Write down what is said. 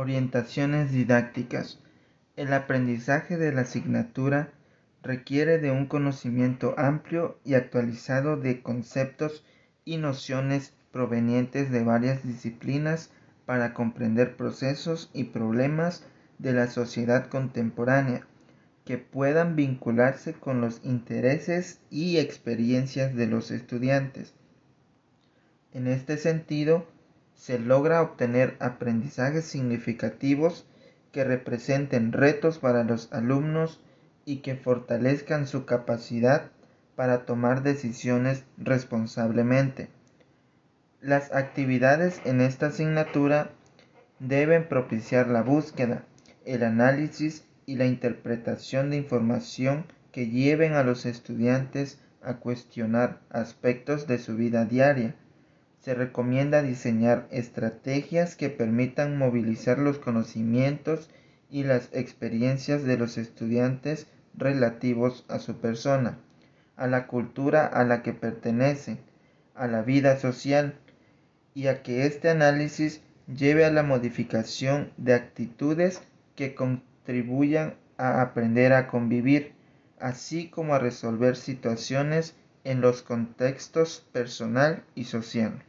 Orientaciones didácticas. El aprendizaje de la asignatura requiere de un conocimiento amplio y actualizado de conceptos y nociones provenientes de varias disciplinas para comprender procesos y problemas de la sociedad contemporánea que puedan vincularse con los intereses y experiencias de los estudiantes. En este sentido, se logra obtener aprendizajes significativos que representen retos para los alumnos y que fortalezcan su capacidad para tomar decisiones responsablemente. Las actividades en esta asignatura deben propiciar la búsqueda, el análisis y la interpretación de información que lleven a los estudiantes a cuestionar aspectos de su vida diaria se recomienda diseñar estrategias que permitan movilizar los conocimientos y las experiencias de los estudiantes relativos a su persona, a la cultura a la que pertenecen, a la vida social, y a que este análisis lleve a la modificación de actitudes que contribuyan a aprender a convivir, así como a resolver situaciones en los contextos personal y social.